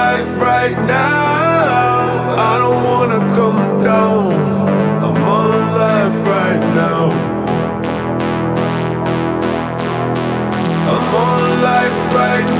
life right now. I don't wanna come down. I'm on life right now. I'm on life right now.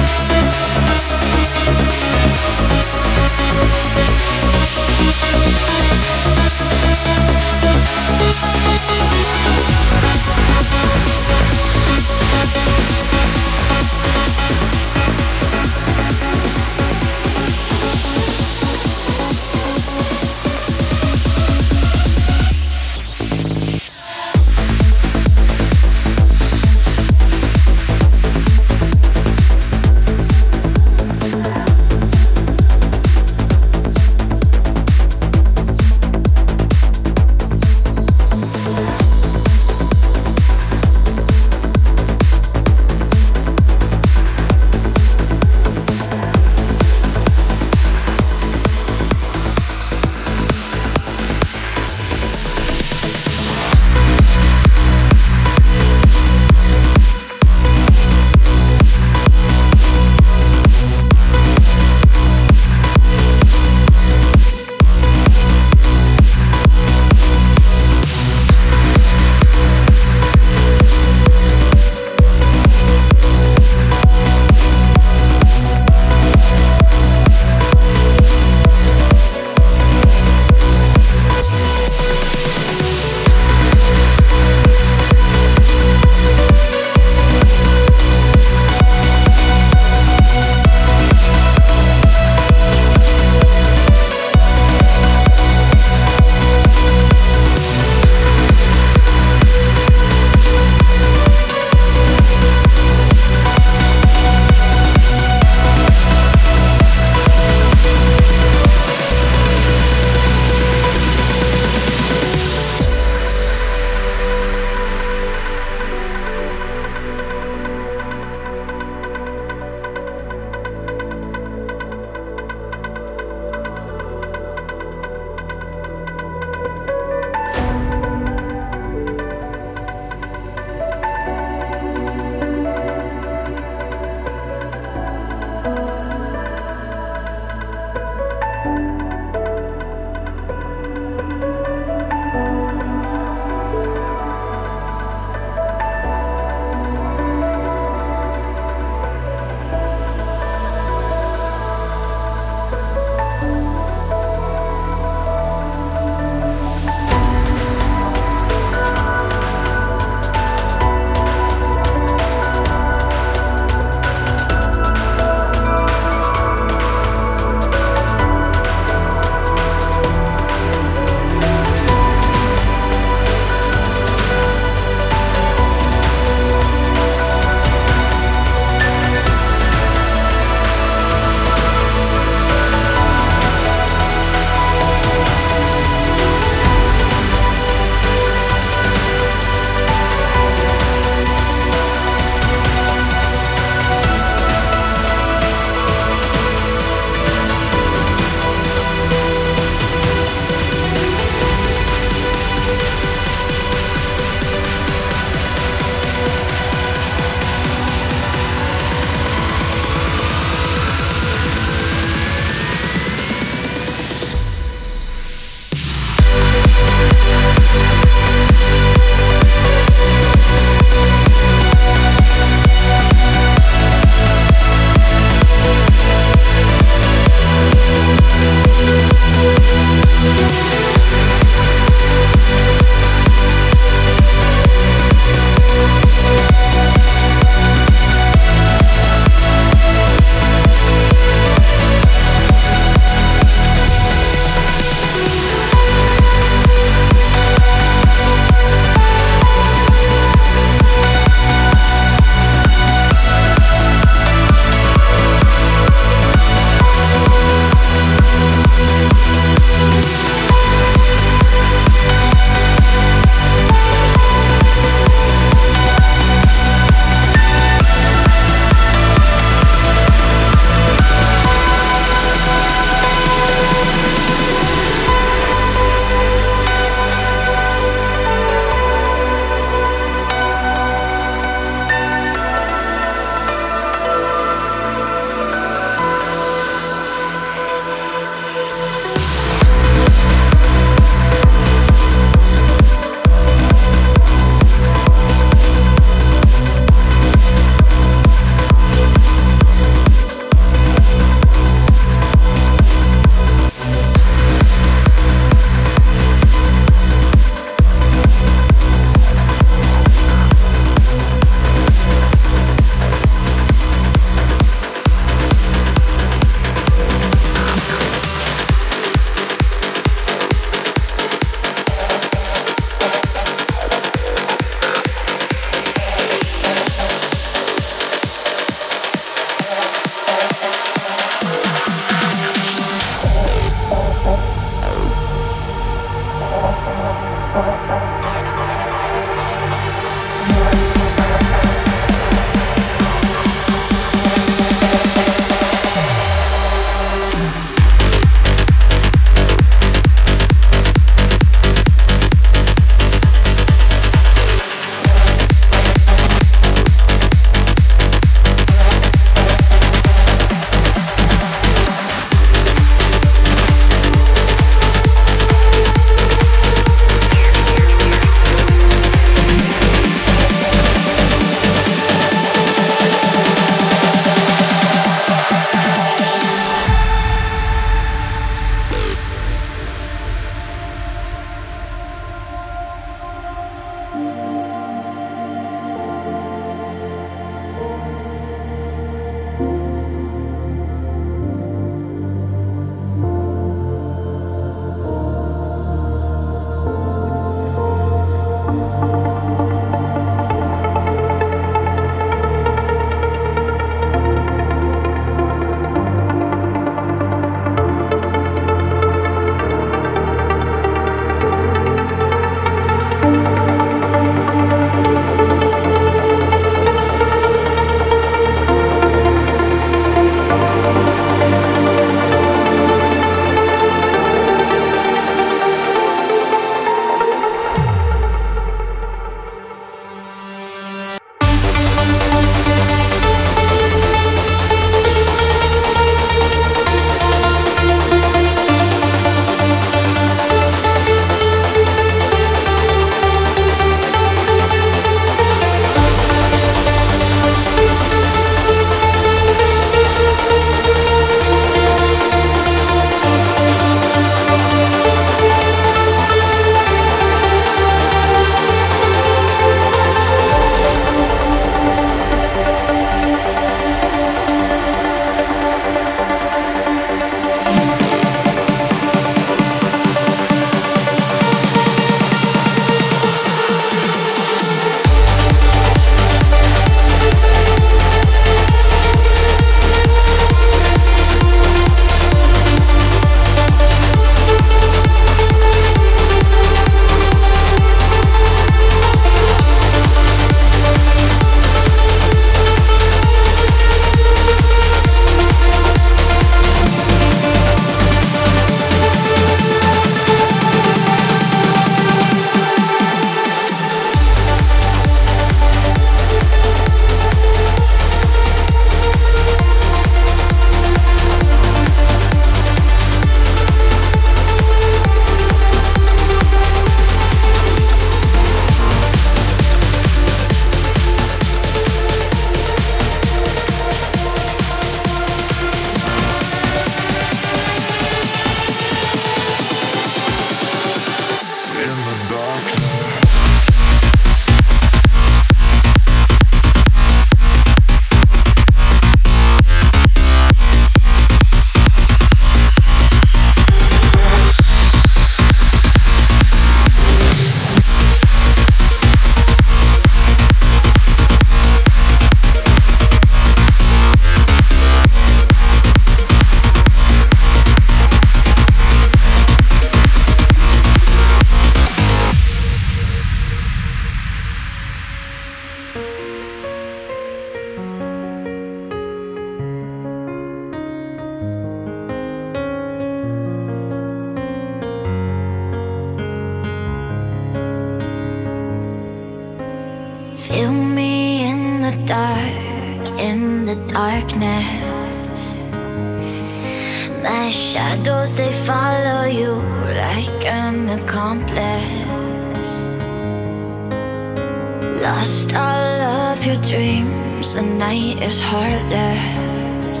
Lost all of your dreams, the night is heartless.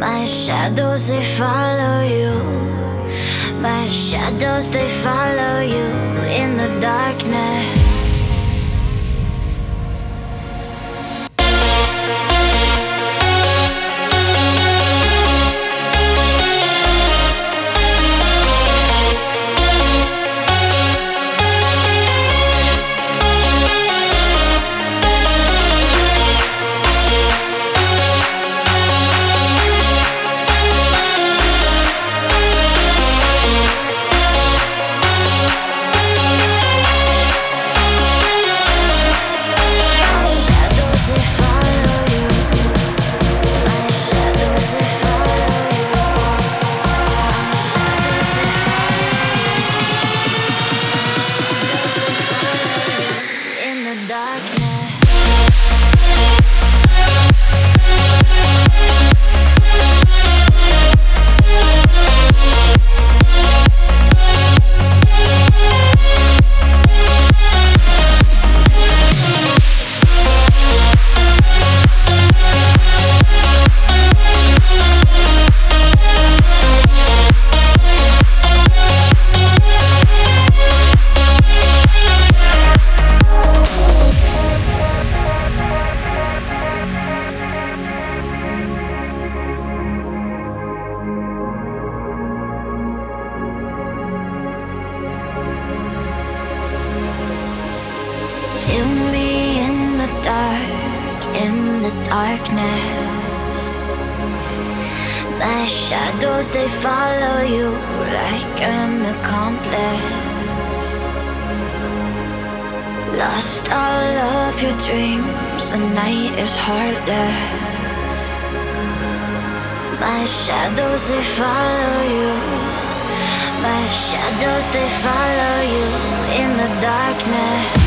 My shadows they follow you. My shadows they follow you in the darkness. Lost all of your dreams, the night is heartless. My shadows they follow you. My shadows they follow you in the darkness.